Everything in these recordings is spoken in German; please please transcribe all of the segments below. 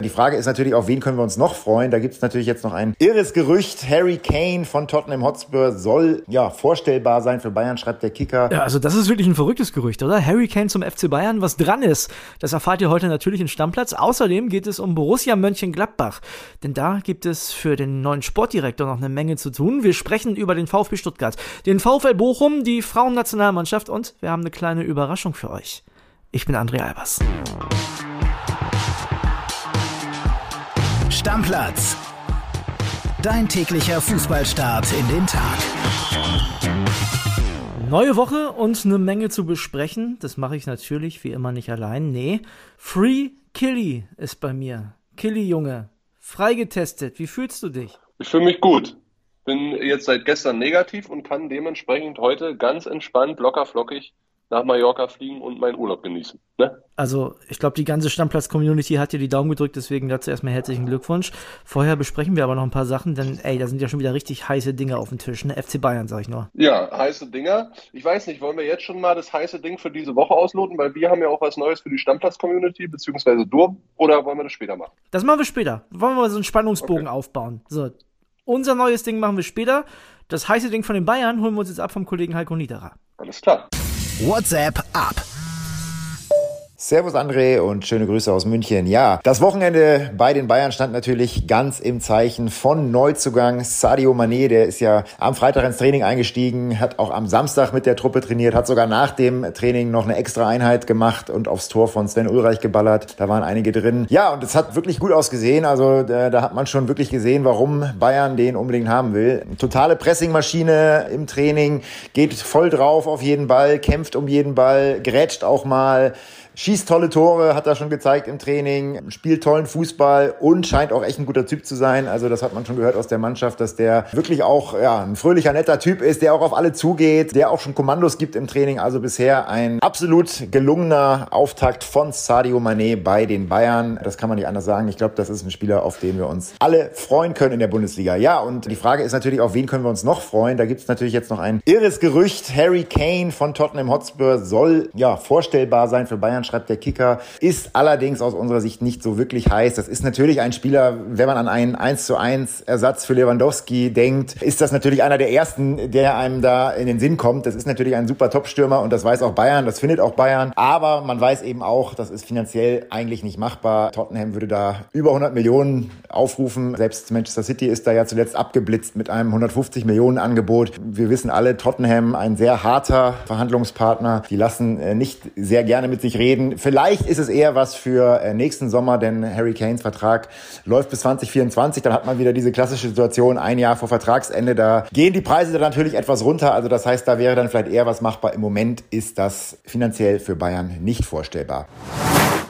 Die Frage ist natürlich, auf wen können wir uns noch freuen? Da gibt es natürlich jetzt noch ein irres Gerücht. Harry Kane von Tottenham Hotspur soll ja vorstellbar sein für Bayern, schreibt der Kicker. Ja, also das ist wirklich ein verrücktes Gerücht, oder? Harry Kane zum FC Bayern, was dran ist. Das erfahrt ihr heute natürlich im Stammplatz. Außerdem geht es um Borussia Mönchengladbach. Denn da gibt es für den neuen Sportdirektor noch eine Menge zu tun. Wir sprechen über den VfB Stuttgart, den VfL Bochum, die Frauennationalmannschaft und wir haben eine kleine Überraschung für euch. Ich bin André Albers. Stammplatz. Dein täglicher Fußballstart in den Tag. Neue Woche und eine Menge zu besprechen. Das mache ich natürlich wie immer nicht allein. Nee, Free Killy ist bei mir. Killy Junge, freigetestet. Wie fühlst du dich? Ich fühle mich gut. Bin jetzt seit gestern negativ und kann dementsprechend heute ganz entspannt, locker flockig nach Mallorca fliegen und meinen Urlaub genießen. Ne? Also, ich glaube, die ganze Stammplatz-Community hat dir die Daumen gedrückt, deswegen dazu erstmal herzlichen Glückwunsch. Vorher besprechen wir aber noch ein paar Sachen, denn ey, da sind ja schon wieder richtig heiße Dinge auf dem Tisch, ne? FC Bayern, sag ich nur. Ja, heiße Dinger. Ich weiß nicht, wollen wir jetzt schon mal das heiße Ding für diese Woche ausloten, weil wir haben ja auch was Neues für die Stammplatz-Community, beziehungsweise du, oder wollen wir das später machen? Das machen wir später. Wollen wir mal so einen Spannungsbogen okay. aufbauen. So, unser neues Ding machen wir später. Das heiße Ding von den Bayern holen wir uns jetzt ab vom Kollegen Heiko Niederer. Alles klar. WhatsApp ab. Servus André und schöne Grüße aus München. Ja, das Wochenende bei den Bayern stand natürlich ganz im Zeichen von Neuzugang Sadio Mané. Der ist ja am Freitag ins Training eingestiegen, hat auch am Samstag mit der Truppe trainiert, hat sogar nach dem Training noch eine extra Einheit gemacht und aufs Tor von Sven Ulreich geballert. Da waren einige drin. Ja, und es hat wirklich gut ausgesehen. Also da, da hat man schon wirklich gesehen, warum Bayern den unbedingt haben will. Totale Pressingmaschine im Training, geht voll drauf auf jeden Ball, kämpft um jeden Ball, grätscht auch mal schießt tolle Tore, hat er schon gezeigt im Training, spielt tollen Fußball und scheint auch echt ein guter Typ zu sein. Also das hat man schon gehört aus der Mannschaft, dass der wirklich auch ja, ein fröhlicher, netter Typ ist, der auch auf alle zugeht, der auch schon Kommandos gibt im Training. Also bisher ein absolut gelungener Auftakt von Sadio Mané bei den Bayern. Das kann man nicht anders sagen. Ich glaube, das ist ein Spieler, auf den wir uns alle freuen können in der Bundesliga. Ja, und die Frage ist natürlich, auf wen können wir uns noch freuen? Da gibt es natürlich jetzt noch ein irres Gerücht. Harry Kane von Tottenham Hotspur soll ja vorstellbar sein für Bayern Bayern, schreibt der Kicker, ist allerdings aus unserer Sicht nicht so wirklich heiß. Das ist natürlich ein Spieler, wenn man an einen 1 zu 1 Ersatz für Lewandowski denkt, ist das natürlich einer der ersten, der einem da in den Sinn kommt. Das ist natürlich ein super Top-Stürmer und das weiß auch Bayern, das findet auch Bayern. Aber man weiß eben auch, das ist finanziell eigentlich nicht machbar. Tottenham würde da über 100 Millionen aufrufen. Selbst Manchester City ist da ja zuletzt abgeblitzt mit einem 150 Millionen Angebot. Wir wissen alle, Tottenham ein sehr harter Verhandlungspartner. Die lassen äh, nicht sehr gerne mit sich reden Vielleicht ist es eher was für äh, nächsten Sommer, denn Harry Kanes Vertrag läuft bis 2024. Dann hat man wieder diese klassische Situation, ein Jahr vor Vertragsende. Da gehen die Preise dann natürlich etwas runter. Also das heißt, da wäre dann vielleicht eher was machbar. Im Moment ist das finanziell für Bayern nicht vorstellbar.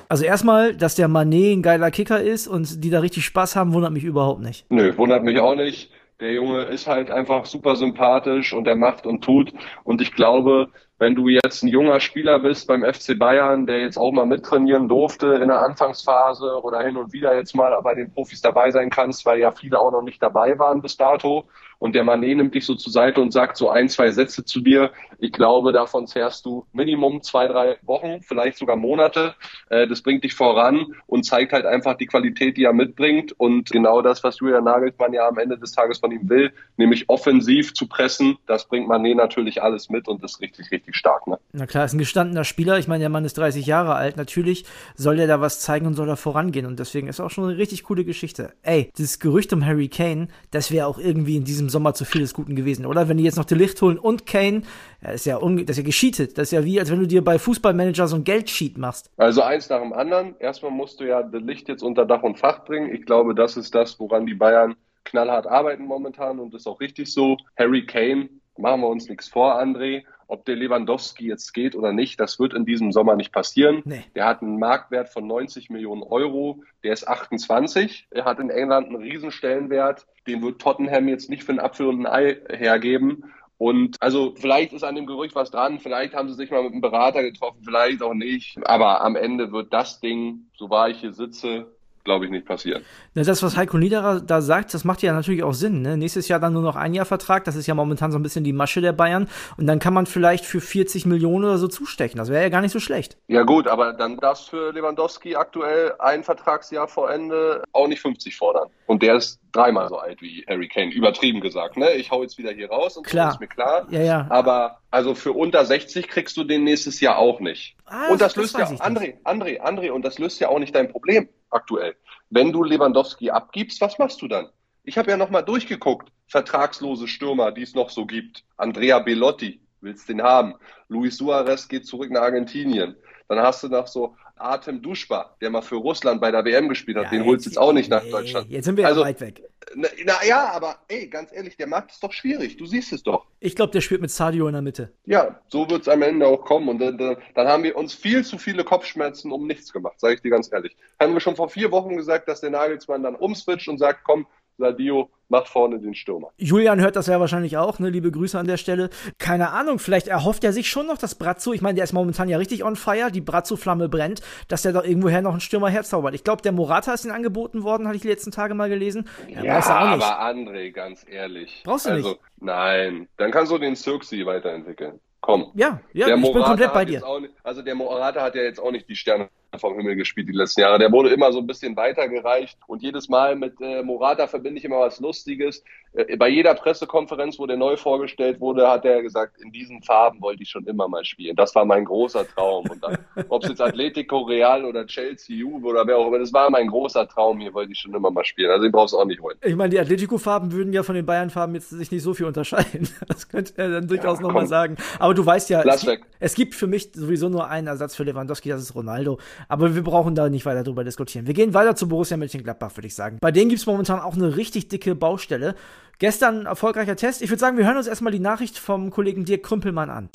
Also erstmal, dass der Manet ein geiler Kicker ist und die da richtig Spaß haben, wundert mich überhaupt nicht. Nö, wundert mich auch nicht. Der Junge ist halt einfach super sympathisch und er macht und tut. Und ich glaube, wenn du jetzt ein junger Spieler bist beim FC Bayern, der jetzt auch mal mittrainieren durfte in der Anfangsphase oder hin und wieder jetzt mal bei den Profis dabei sein kannst, weil ja viele auch noch nicht dabei waren bis dato, und der Mané nimmt dich so zur Seite und sagt so ein, zwei Sätze zu dir. Ich glaube, davon zehrst du Minimum zwei, drei Wochen, vielleicht sogar Monate. Äh, das bringt dich voran und zeigt halt einfach die Qualität, die er mitbringt und genau das, was Julian Nagelsmann ja am Ende des Tages von ihm will, nämlich offensiv zu pressen. Das bringt Mané natürlich alles mit und ist richtig, richtig stark. Ne? Na klar, ist ein gestandener Spieler. Ich meine, der Mann ist 30 Jahre alt. Natürlich soll er da was zeigen und soll da vorangehen und deswegen ist auch schon eine richtig coole Geschichte. Ey, dieses Gerücht um Harry Kane, das wäre auch irgendwie in diesem Sommer zu viel des Guten gewesen, oder? Wenn die jetzt noch die Licht holen und Kane, ja, ist ja, das ist ja gescheatet. Das ist ja wie, als wenn du dir bei Fußballmanager so ein Geldsheet machst. Also eins nach dem anderen. Erstmal musst du ja das Licht jetzt unter Dach und Fach bringen. Ich glaube, das ist das, woran die Bayern knallhart arbeiten momentan und ist auch richtig so. Harry Kane, machen wir uns nichts vor, André. Ob der Lewandowski jetzt geht oder nicht, das wird in diesem Sommer nicht passieren. Nee. Der hat einen Marktwert von 90 Millionen Euro. Der ist 28. Er hat in England einen Riesenstellenwert. Den wird Tottenham jetzt nicht für einen Apfel und ein Ei hergeben. Und also vielleicht ist an dem Gerücht was dran, vielleicht haben sie sich mal mit einem Berater getroffen, vielleicht auch nicht. Aber am Ende wird das Ding, so wahr ich hier sitze, glaube ich, nicht passieren. Das, was Heiko Niederer da sagt, das macht ja natürlich auch Sinn. Ne? Nächstes Jahr dann nur noch ein Jahr Vertrag, das ist ja momentan so ein bisschen die Masche der Bayern. Und dann kann man vielleicht für 40 Millionen oder so zustechen. Das wäre ja gar nicht so schlecht. Ja gut, aber dann darfst du für Lewandowski aktuell ein Vertragsjahr vor Ende auch nicht 50 fordern. Und der ist dreimal so alt wie Harry Kane, übertrieben gesagt. Ne? Ich hau jetzt wieder hier raus und klar. so ist mir klar. Ja, ja. Aber also für unter 60 kriegst du den nächstes Jahr auch nicht. Ah, und das, das löst ja, André, André, André, und das löst ja auch nicht dein Problem aktuell. Wenn du Lewandowski abgibst, was machst du dann? Ich habe ja nochmal durchgeguckt. Vertragslose Stürmer, die es noch so gibt. Andrea Bellotti, willst den haben. Luis Suarez geht zurück nach Argentinien. Dann hast du noch so Artem Duschba, der mal für Russland bei der WM gespielt hat. Ja, den holst du jetzt auch nicht nach nee, Deutschland. Jetzt sind wir Also- ja weit weg. Na, na ja, aber ey, ganz ehrlich, der Markt ist doch schwierig. Du siehst es doch. Ich glaube, der spielt mit Sadio in der Mitte. Ja, so wird es am Ende auch kommen. Und dann dann haben wir uns viel zu viele Kopfschmerzen um nichts gemacht, sage ich dir ganz ehrlich. Haben wir schon vor vier Wochen gesagt, dass der Nagelsmann dann umswitcht und sagt, komm, Sadio, mach vorne den Stürmer. Julian hört das ja wahrscheinlich auch, ne? Liebe Grüße an der Stelle. Keine Ahnung, vielleicht erhofft er sich schon noch, dass Brazzo, ich meine, der ist momentan ja richtig on fire, die Brazzo-Flamme brennt, dass der doch irgendwoher noch einen Stürmer herzaubert. Ich glaube, der Morata ist ihm angeboten worden, hatte ich die letzten Tage mal gelesen. Ja, er nicht. aber André, ganz ehrlich. Brauchst du also, nicht. Nein, dann kannst du den Cirksi weiterentwickeln. Komm. Ja, ja, der ich bin Morata komplett bei dir. nicht, also der Morata hat ja jetzt auch nicht die Sterne vom Himmel gespielt die letzten Jahre. Der wurde immer so ein bisschen weitergereicht und jedes Mal mit äh, Morata verbinde ich immer was Lustiges. Äh, bei jeder Pressekonferenz, wo der neu vorgestellt wurde, hat er gesagt, in diesen Farben wollte ich schon immer mal spielen. Das war mein großer Traum. Und dann, ob es jetzt Atletico Real oder Chelsea, Juve oder wer auch immer, das war mein großer Traum. Hier wollte ich schon immer mal spielen. Also den brauchst du auch nicht holen. Ich meine, die Atletico-Farben würden ja von den Bayern-Farben jetzt sich nicht so viel unterscheiden. Das könnte er dann durchaus Ja, noch mal komm. sagen. Aber du weißt ja, es, weg. es gibt für mich sowieso nur einen Ersatz für Lewandowski, das ist Ronaldo. Aber wir brauchen da nicht weiter drüber diskutieren. Wir gehen weiter zu Borussia Mönchengladbach, würde ich sagen. Bei denen gibt's momentan auch eine richtig dicke Baustelle. Gestern erfolgreicher Test. Ich würde sagen, wir hören uns erstmal die Nachricht vom Kollegen Dirk Krümpelmann an.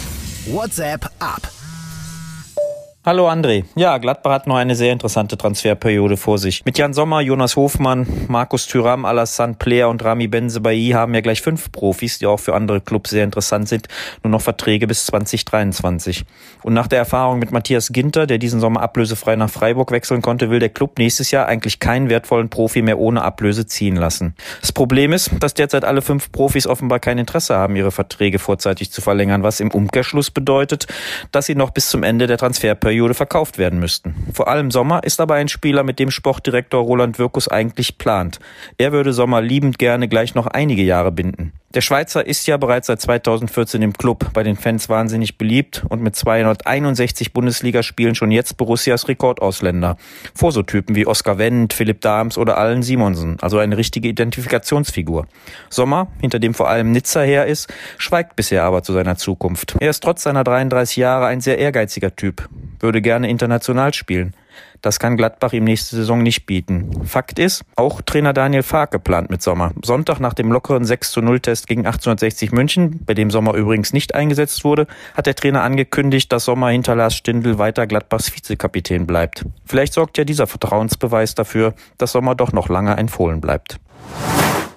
WhatsApp ab. Hallo André. Ja, Gladbach hat noch eine sehr interessante Transferperiode vor sich. Mit Jan Sommer, Jonas Hofmann, Markus Thüram, Alassane Player und Rami Benzebailly haben ja gleich fünf Profis, die auch für andere Clubs sehr interessant sind, nur noch Verträge bis 2023. Und nach der Erfahrung mit Matthias Ginter, der diesen Sommer ablösefrei nach Freiburg wechseln konnte, will der Club nächstes Jahr eigentlich keinen wertvollen Profi mehr ohne Ablöse ziehen lassen. Das Problem ist, dass derzeit alle fünf Profis offenbar kein Interesse haben, ihre Verträge vorzeitig zu verlängern, was im Umkehrschluss bedeutet, dass sie noch bis zum Ende der Transferperiode verkauft werden müssten. Vor allem Sommer ist aber ein Spieler, mit dem Sportdirektor Roland Wirkus eigentlich plant. Er würde Sommer liebend gerne gleich noch einige Jahre binden. Der Schweizer ist ja bereits seit 2014 im Club, bei den Fans wahnsinnig beliebt und mit 261 Bundesligaspielen schon jetzt Borussias Rekordausländer. Vor so Typen wie Oskar Wendt, Philipp Dahms oder Allen Simonsen, also eine richtige Identifikationsfigur. Sommer, hinter dem vor allem Nizza her ist, schweigt bisher aber zu seiner Zukunft. Er ist trotz seiner 33 Jahre ein sehr ehrgeiziger Typ, würde gerne international spielen. Das kann Gladbach ihm nächste Saison nicht bieten. Fakt ist, auch Trainer Daniel Fark plant mit Sommer. Sonntag nach dem lockeren 6 zu 0 Test gegen 1860 München, bei dem Sommer übrigens nicht eingesetzt wurde, hat der Trainer angekündigt, dass Sommer hinter Lars Stindl weiter Gladbachs Vizekapitän bleibt. Vielleicht sorgt ja dieser Vertrauensbeweis dafür, dass Sommer doch noch lange ein Fohlen bleibt.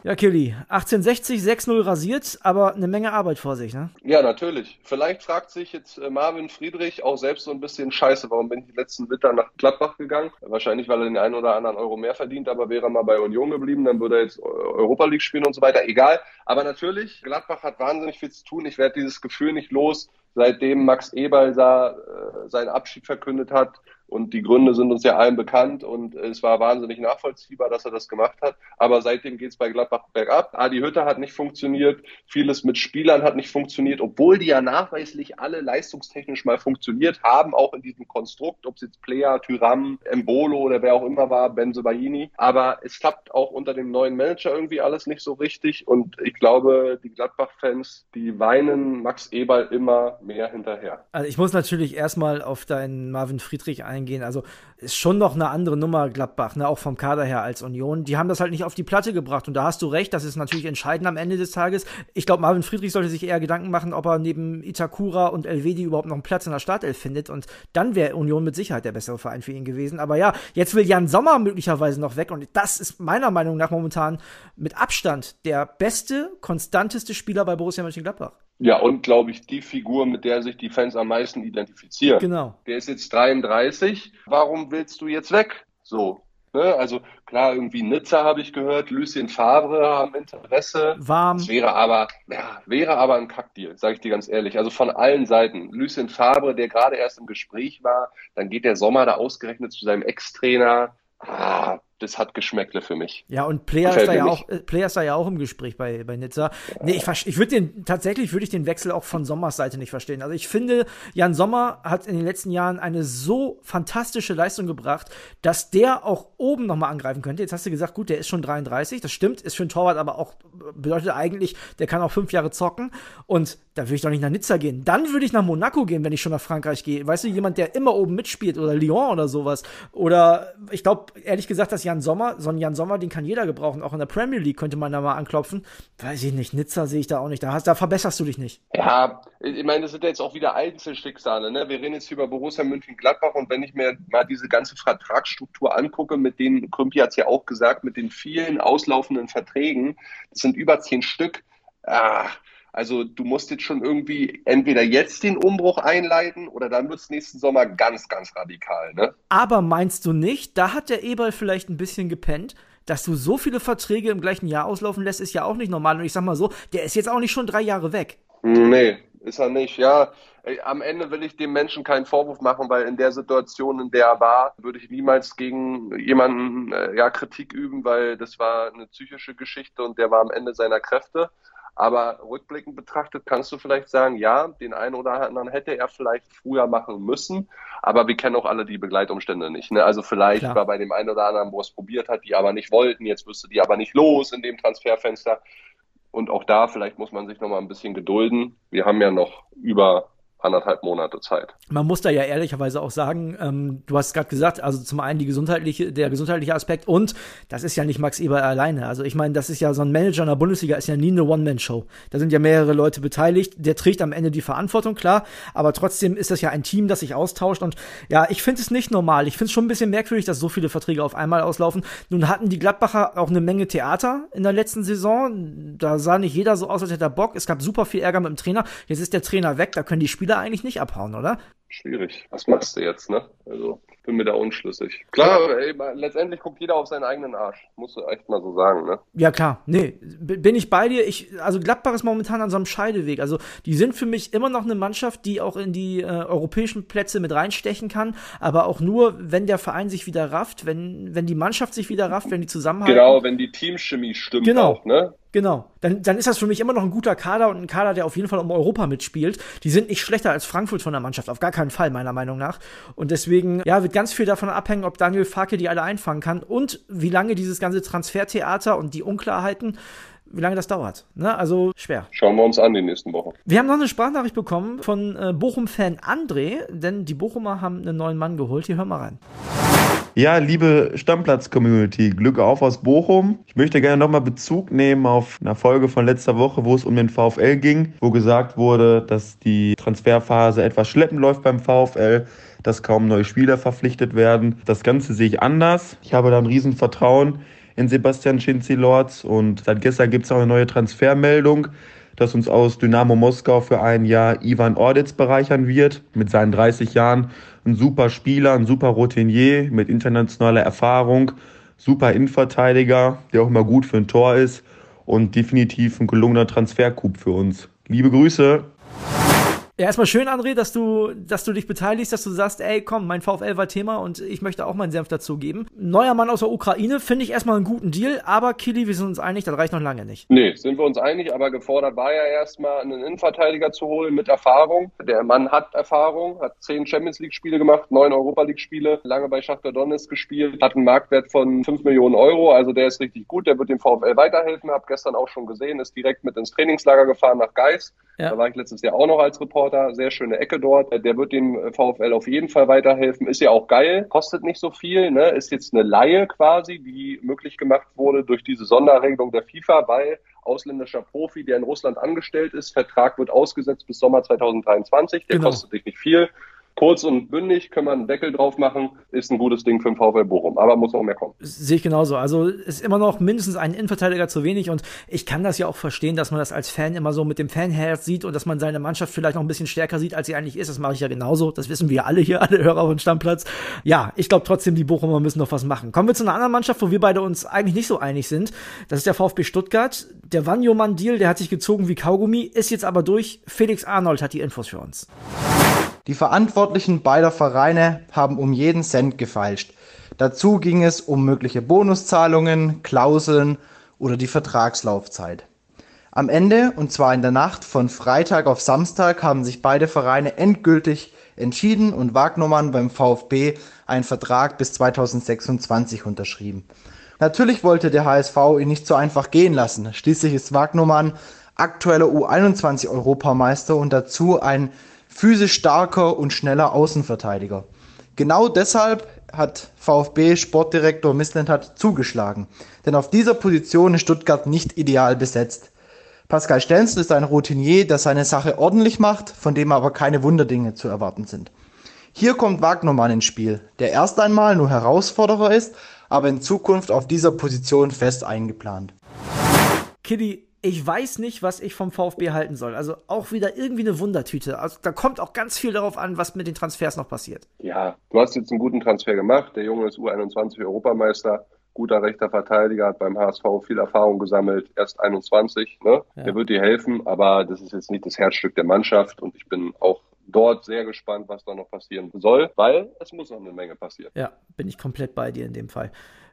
Ja, Killy, 1860 6-0 rasiert, aber eine Menge Arbeit vor sich, ne? Ja, natürlich. Vielleicht fragt sich jetzt äh, Marvin Friedrich auch selbst so ein bisschen Scheiße, warum bin ich letzten Winter nach Gladbach gegangen? Wahrscheinlich, weil er den einen oder anderen Euro mehr verdient, aber wäre er mal bei Union geblieben, dann würde er jetzt Europa League spielen und so weiter. Egal. Aber natürlich, Gladbach hat wahnsinnig viel zu tun. Ich werde dieses Gefühl nicht los, seitdem Max Eberl da äh, seinen Abschied verkündet hat. Und die Gründe sind uns ja allen bekannt und es war wahnsinnig nachvollziehbar, dass er das gemacht hat. Aber seitdem geht es bei Gladbach bergab. Adi Hütter hat nicht funktioniert, vieles mit Spielern hat nicht funktioniert, obwohl die ja nachweislich alle leistungstechnisch mal funktioniert haben, auch in diesem Konstrukt, ob es jetzt Player, Tyram, Embolo oder wer auch immer war, Benzebaini. Aber es klappt auch unter dem neuen Manager irgendwie alles nicht so richtig. Und ich glaube, die Gladbach-Fans, die weinen Max Eberl immer mehr hinterher. Also ich muss natürlich erstmal auf deinen Marvin Friedrich eingehen. Also ist schon noch eine andere Nummer Gladbach, ne, auch vom Kader her als Union. Die haben das halt nicht auf die Platte gebracht und da hast du recht, das ist natürlich entscheidend am Ende des Tages. Ich glaube, Marvin Friedrich sollte sich eher Gedanken machen, ob er neben Itakura und Elvedi überhaupt noch einen Platz in der Startelf findet und dann wäre Union mit Sicherheit der bessere Verein für ihn gewesen. Aber ja, jetzt will Jan Sommer möglicherweise noch weg und das ist meiner Meinung nach momentan mit Abstand der beste, konstanteste Spieler bei Borussia Mönchengladbach. Ja, und glaube ich, die Figur, mit der sich die Fans am meisten identifizieren. Genau. Der ist jetzt 33. Warum willst du jetzt weg? So. Ne? Also klar, irgendwie Nizza habe ich gehört, Lucien Favre haben Interesse. Warm. Das wäre aber, ja, wäre aber ein Kackdeal, sage ich dir ganz ehrlich. Also von allen Seiten. Lucien Favre, der gerade erst im Gespräch war, dann geht der Sommer da ausgerechnet zu seinem Ex-Trainer. Ah, das hat Geschmäckle für mich. Ja, und Player ist, da ja auch, äh, Player ist da ja auch im Gespräch bei, bei Nizza. Nee, ich, ich würde den, tatsächlich würde ich den Wechsel auch von Sommers Seite nicht verstehen. Also ich finde, Jan Sommer hat in den letzten Jahren eine so fantastische Leistung gebracht, dass der auch oben nochmal angreifen könnte. Jetzt hast du gesagt, gut, der ist schon 33, das stimmt, ist für einen Torwart aber auch, bedeutet eigentlich, der kann auch fünf Jahre zocken und da würde ich doch nicht nach Nizza gehen. Dann würde ich nach Monaco gehen, wenn ich schon nach Frankreich gehe. Weißt du, jemand, der immer oben mitspielt oder Lyon oder sowas. Oder ich glaube, ehrlich gesagt, dass Jan Sommer, so ein Jan Sommer, den kann jeder gebrauchen. Auch in der Premier League könnte man da mal anklopfen. Weiß ich nicht. Nizza sehe ich da auch nicht. Da, hast, da verbesserst du dich nicht. Ja, ich meine, das sind jetzt auch wieder Einzelschicksale. Ne? Wir reden jetzt über Borussia München-Gladbach und wenn ich mir mal diese ganze Vertragsstruktur angucke, mit denen, Krümpi hat es ja auch gesagt, mit den vielen auslaufenden Verträgen, das sind über zehn Stück. Ah, also du musst jetzt schon irgendwie entweder jetzt den Umbruch einleiten oder dann wird es nächsten Sommer ganz, ganz radikal. Ne? Aber meinst du nicht, da hat der Eberl vielleicht ein bisschen gepennt? Dass du so viele Verträge im gleichen Jahr auslaufen lässt, ist ja auch nicht normal. Und ich sag mal so, der ist jetzt auch nicht schon drei Jahre weg. Nee, ist er nicht. Ja, am Ende will ich dem Menschen keinen Vorwurf machen, weil in der Situation, in der er war, würde ich niemals gegen jemanden äh, ja, Kritik üben, weil das war eine psychische Geschichte und der war am Ende seiner Kräfte. Aber rückblickend betrachtet kannst du vielleicht sagen, ja, den einen oder anderen hätte er vielleicht früher machen müssen, aber wir kennen auch alle die Begleitumstände nicht. Ne? Also vielleicht Klar. war bei dem einen oder anderen, wo es probiert hat, die aber nicht wollten, jetzt wüsste die aber nicht los in dem Transferfenster. Und auch da, vielleicht muss man sich noch mal ein bisschen gedulden. Wir haben ja noch über anderthalb Monate Zeit. Man muss da ja ehrlicherweise auch sagen, ähm, du hast gerade gesagt, also zum einen die gesundheitliche, der gesundheitliche Aspekt und das ist ja nicht Max Eber alleine. Also ich meine, das ist ja so ein Manager in der Bundesliga ist ja nie eine One-Man-Show. Da sind ja mehrere Leute beteiligt. Der trägt am Ende die Verantwortung, klar, aber trotzdem ist das ja ein Team, das sich austauscht und ja, ich finde es nicht normal. Ich finde es schon ein bisschen merkwürdig, dass so viele Verträge auf einmal auslaufen. Nun hatten die Gladbacher auch eine Menge Theater in der letzten Saison. Da sah nicht jeder so aus, als hätte er Bock. Es gab super viel Ärger mit dem Trainer. Jetzt ist der Trainer weg, da können die Spieler eigentlich nicht abhauen, oder? Schwierig. Was machst du jetzt, ne? Also, bin mir da unschlüssig. Klar, ey, letztendlich guckt jeder auf seinen eigenen Arsch. Musst du echt mal so sagen, ne? Ja, klar. Nee, bin ich bei dir. Ich, also Gladbach ist momentan an so einem Scheideweg. Also, die sind für mich immer noch eine Mannschaft, die auch in die äh, europäischen Plätze mit reinstechen kann, aber auch nur, wenn der Verein sich wieder rafft, wenn, wenn die Mannschaft sich wieder rafft, wenn die zusammenhalten. Genau, wenn die Teamchemie stimmt genau. auch, ne? Genau. Dann, dann ist das für mich immer noch ein guter Kader und ein Kader, der auf jeden Fall um Europa mitspielt. Die sind nicht schlechter als Frankfurt von der Mannschaft, auf gar keinen Fall, meiner Meinung nach. Und deswegen, ja, wird ganz viel davon abhängen, ob Daniel Farke die alle einfangen kann und wie lange dieses ganze Transfertheater und die Unklarheiten wie lange das dauert. Ne? Also schwer. Schauen wir uns an die nächsten Wochen. Wir haben noch eine Sprachnachricht bekommen von äh, Bochum-Fan André, denn die Bochumer haben einen neuen Mann geholt. Hier hören wir rein. Ja, liebe Stammplatz-Community, Glück auf aus Bochum. Ich möchte gerne nochmal Bezug nehmen auf eine Folge von letzter Woche, wo es um den VfL ging, wo gesagt wurde, dass die Transferphase etwas schleppend läuft beim VfL, dass kaum neue Spieler verpflichtet werden. Das Ganze sehe ich anders. Ich habe da ein Riesenvertrauen in Sebastian Schinzi-Lorz und seit gestern gibt es auch eine neue Transfermeldung dass uns aus Dynamo Moskau für ein Jahr Ivan Orditz bereichern wird. Mit seinen 30 Jahren ein super Spieler, ein super Routinier mit internationaler Erfahrung, super Innenverteidiger, der auch immer gut für ein Tor ist und definitiv ein gelungener Transfercoup für uns. Liebe Grüße! Ja, erstmal schön, André, dass du, dass du dich beteiligst, dass du sagst, ey, komm, mein VfL war Thema und ich möchte auch meinen Senf dazugeben. Neuer Mann aus der Ukraine, finde ich erstmal einen guten Deal, aber Kili, wir sind uns einig, das reicht noch lange nicht. Nee, sind wir uns einig, aber gefordert war ja erstmal, einen Innenverteidiger zu holen mit Erfahrung. Der Mann hat Erfahrung, hat zehn Champions League-Spiele gemacht, neun Europa League-Spiele, lange bei Shakhtar Donetsk gespielt, hat einen Marktwert von fünf Millionen Euro, also der ist richtig gut, der wird dem VfL weiterhelfen, hab gestern auch schon gesehen, ist direkt mit ins Trainingslager gefahren nach Geis. Ja. Da war ich letztes Jahr auch noch als Reporter sehr schöne Ecke dort. Der wird dem VfL auf jeden Fall weiterhelfen. Ist ja auch geil, kostet nicht so viel, ne? ist jetzt eine Laie quasi, die möglich gemacht wurde durch diese Sonderregelung der FIFA, weil ausländischer Profi, der in Russland angestellt ist, Vertrag wird ausgesetzt bis Sommer 2023, der genau. kostet dich nicht viel kurz und bündig, können wir einen Deckel drauf machen, ist ein gutes Ding für den VfL Bochum. Aber muss noch mehr kommen. Sehe ich genauso. Also ist immer noch mindestens ein Innenverteidiger zu wenig und ich kann das ja auch verstehen, dass man das als Fan immer so mit dem Fanherz sieht und dass man seine Mannschaft vielleicht noch ein bisschen stärker sieht, als sie eigentlich ist. Das mache ich ja genauso. Das wissen wir alle hier, alle Hörer von Stammplatz. Ja, ich glaube trotzdem, die Bochumer müssen noch was machen. Kommen wir zu einer anderen Mannschaft, wo wir beide uns eigentlich nicht so einig sind. Das ist der VfB Stuttgart. Der Wanjoman-Deal, der hat sich gezogen wie Kaugummi, ist jetzt aber durch. Felix Arnold hat die Infos für uns. Die Verantwortlichen beider Vereine haben um jeden Cent gefeilscht. Dazu ging es um mögliche Bonuszahlungen, Klauseln oder die Vertragslaufzeit. Am Ende, und zwar in der Nacht von Freitag auf Samstag, haben sich beide Vereine endgültig entschieden und Wagnermann beim VfB einen Vertrag bis 2026 unterschrieben. Natürlich wollte der HSV ihn nicht so einfach gehen lassen. Schließlich ist Wagnermann aktueller U21-Europameister und dazu ein physisch starker und schneller Außenverteidiger. Genau deshalb hat VfB Sportdirektor Missland zugeschlagen. Denn auf dieser Position ist Stuttgart nicht ideal besetzt. Pascal Stenzel ist ein Routinier, der seine Sache ordentlich macht, von dem aber keine Wunderdinge zu erwarten sind. Hier kommt Wagnermann ins Spiel, der erst einmal nur Herausforderer ist, aber in Zukunft auf dieser Position fest eingeplant. Kitty, ich weiß nicht, was ich vom VfB halten soll. Also auch wieder irgendwie eine Wundertüte. Also da kommt auch ganz viel darauf an, was mit den Transfers noch passiert. Ja, du hast jetzt einen guten Transfer gemacht. Der Junge ist U21 Europameister, guter rechter Verteidiger, hat beim HSV viel Erfahrung gesammelt, erst 21. Ne? Ja. Der wird dir helfen, aber das ist jetzt nicht das Herzstück der Mannschaft und ich bin auch dort sehr gespannt, was da noch passieren soll, weil es muss noch eine Menge passieren. Ja, bin ich komplett bei dir in dem Fall.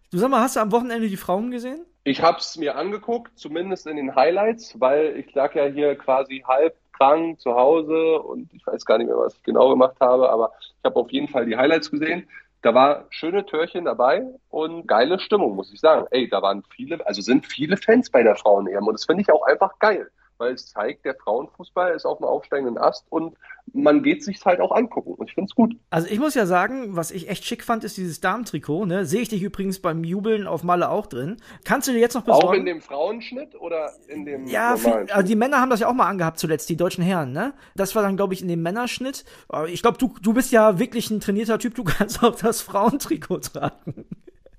Du sag mal, hast du am Wochenende die Frauen gesehen? Ich habe es mir angeguckt, zumindest in den Highlights, weil ich lag ja hier quasi halb krank zu Hause und ich weiß gar nicht mehr, was ich genau gemacht habe, aber ich habe auf jeden Fall die Highlights gesehen. Da war schöne Törchen dabei und geile Stimmung, muss ich sagen. Ey, da waren viele, also sind viele Fans bei der Frauen-EM und das finde ich auch einfach geil weil es zeigt, der Frauenfußball ist auf einem aufsteigenden Ast und man geht sich halt auch angucken. Und ich finde es gut. Also ich muss ja sagen, was ich echt schick fand, ist dieses Darmtrikot. Ne? Sehe ich dich übrigens beim Jubeln auf Malle auch drin. Kannst du dir jetzt noch besorgen? Auch in dem Frauenschnitt oder in dem Ja, viel, also die Männer haben das ja auch mal angehabt zuletzt, die deutschen Herren. Ne? Das war dann, glaube ich, in dem Männerschnitt. Ich glaube, du, du bist ja wirklich ein trainierter Typ. Du kannst auch das Frauentrikot tragen.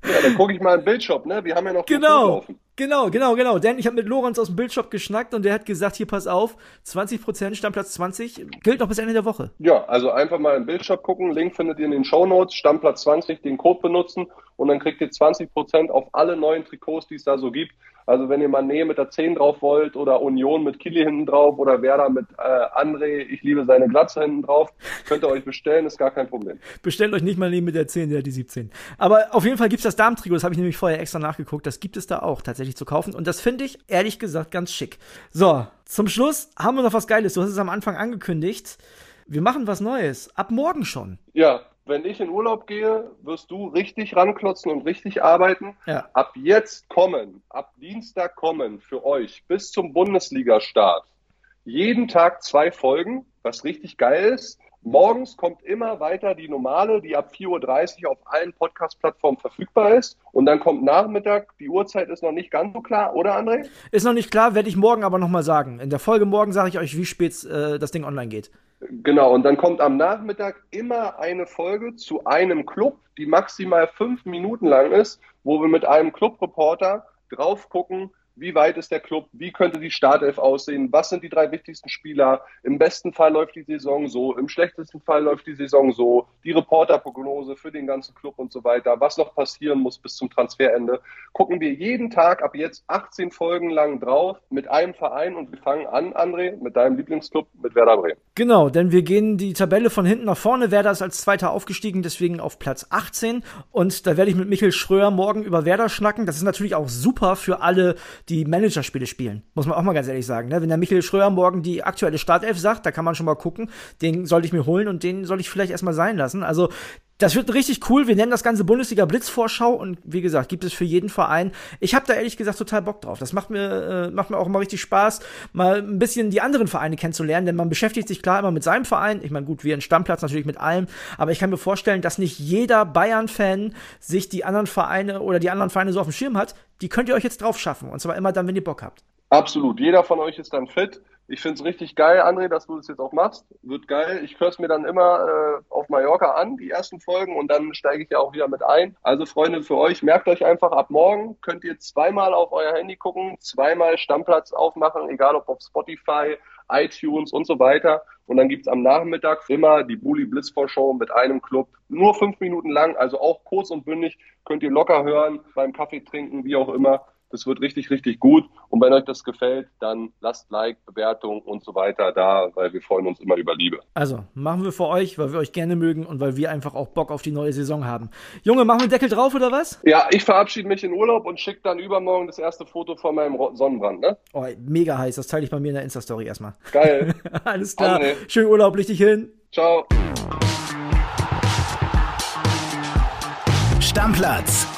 Ja, dann gucke ich mal im Bildshop, ne? Wir haben ja noch genau. Genau, genau, genau. Denn ich habe mit Lorenz aus dem Bildshop geschnackt und der hat gesagt, hier pass auf, 20% Stammplatz 20 gilt noch bis Ende der Woche. Ja, also einfach mal im Bildshop gucken, Link findet ihr in den Show Notes, Stammplatz 20, den Code benutzen und dann kriegt ihr 20% auf alle neuen Trikots, die es da so gibt. Also wenn ihr mal Nähe mit der 10 drauf wollt oder Union mit Kili hinten drauf oder Werder mit äh, André, ich liebe seine Glatze hinten drauf, könnt ihr euch bestellen, ist gar kein Problem. Bestellt euch nicht mal neben mit der 10, der die 17. Aber auf jeden Fall gibt's das Darmtrikot, das habe ich nämlich vorher extra nachgeguckt, das gibt es da auch tatsächlich zu kaufen und das finde ich ehrlich gesagt ganz schick. So, zum Schluss haben wir noch was Geiles, du hast es am Anfang angekündigt. Wir machen was Neues, ab morgen schon. Ja, wenn ich in Urlaub gehe, wirst du richtig ranklotzen und richtig arbeiten. Ja. Ab jetzt kommen, ab Dienstag kommen für euch bis zum Bundesliga-Start jeden Tag zwei Folgen, was richtig geil ist. Morgens kommt immer weiter die normale, die ab 4.30 Uhr auf allen Podcast-Plattformen verfügbar ist. Und dann kommt Nachmittag, die Uhrzeit ist noch nicht ganz so klar, oder André? Ist noch nicht klar, werde ich morgen aber nochmal sagen. In der Folge morgen sage ich euch, wie spät äh, das Ding online geht. Genau, und dann kommt am Nachmittag immer eine Folge zu einem Club, die maximal fünf Minuten lang ist, wo wir mit einem Clubreporter drauf gucken, wie weit ist der Club, wie könnte die Startelf aussehen, was sind die drei wichtigsten Spieler. Im besten Fall läuft die Saison so, im schlechtesten Fall läuft die Saison so, die Reporterprognose für den ganzen Club und so weiter, was noch passieren muss bis zum Transferende. Gucken wir jeden Tag ab jetzt 18 Folgen lang drauf mit einem Verein und wir fangen an, André, mit deinem Lieblingsclub, mit Werder Bremen. Genau, denn wir gehen die Tabelle von hinten nach vorne. Werder ist als Zweiter aufgestiegen, deswegen auf Platz 18 und da werde ich mit Michael Schröer morgen über Werder schnacken. Das ist natürlich auch super für alle, die Managerspiele spielen. Muss man auch mal ganz ehrlich sagen. Ne? Wenn der Michael Schröer morgen die aktuelle Startelf sagt, da kann man schon mal gucken. Den sollte ich mir holen und den soll ich vielleicht erstmal sein lassen. Also das wird richtig cool. Wir nennen das ganze Bundesliga Blitzvorschau und wie gesagt, gibt es für jeden Verein. Ich habe da ehrlich gesagt total Bock drauf. Das macht mir äh, macht mir auch immer richtig Spaß, mal ein bisschen die anderen Vereine kennenzulernen, denn man beschäftigt sich klar immer mit seinem Verein. Ich meine, gut, wir in Stammplatz natürlich mit allem, aber ich kann mir vorstellen, dass nicht jeder Bayern-Fan sich die anderen Vereine oder die anderen Vereine so auf dem Schirm hat. Die könnt ihr euch jetzt drauf schaffen und zwar immer dann, wenn ihr Bock habt. Absolut. Jeder von euch ist dann fit Ich finde es richtig geil, André, dass du das jetzt auch machst. Wird geil. Ich höre es mir dann immer äh, auf Mallorca an, die ersten Folgen, und dann steige ich ja auch wieder mit ein. Also Freunde, für euch, merkt euch einfach, ab morgen könnt ihr zweimal auf euer Handy gucken, zweimal Stammplatz aufmachen, egal ob auf Spotify, iTunes und so weiter. Und dann gibt's am Nachmittag immer die Bully Blitz Vorschau mit einem Club. Nur fünf Minuten lang, also auch kurz und bündig, könnt ihr locker hören, beim Kaffee trinken, wie auch immer. Das wird richtig, richtig gut. Und wenn euch das gefällt, dann lasst Like, Bewertung und so weiter da, weil wir freuen uns immer über Liebe. Also, machen wir für euch, weil wir euch gerne mögen und weil wir einfach auch Bock auf die neue Saison haben. Junge, machen wir Deckel drauf oder was? Ja, ich verabschiede mich in Urlaub und schicke dann übermorgen das erste Foto von meinem Sonnenbrand, ne? Oh, mega heiß. Das teile ich bei mir in der Insta-Story erstmal. Geil. Alles klar. André. Schönen Urlaub, richtig hin. Ciao. Stammplatz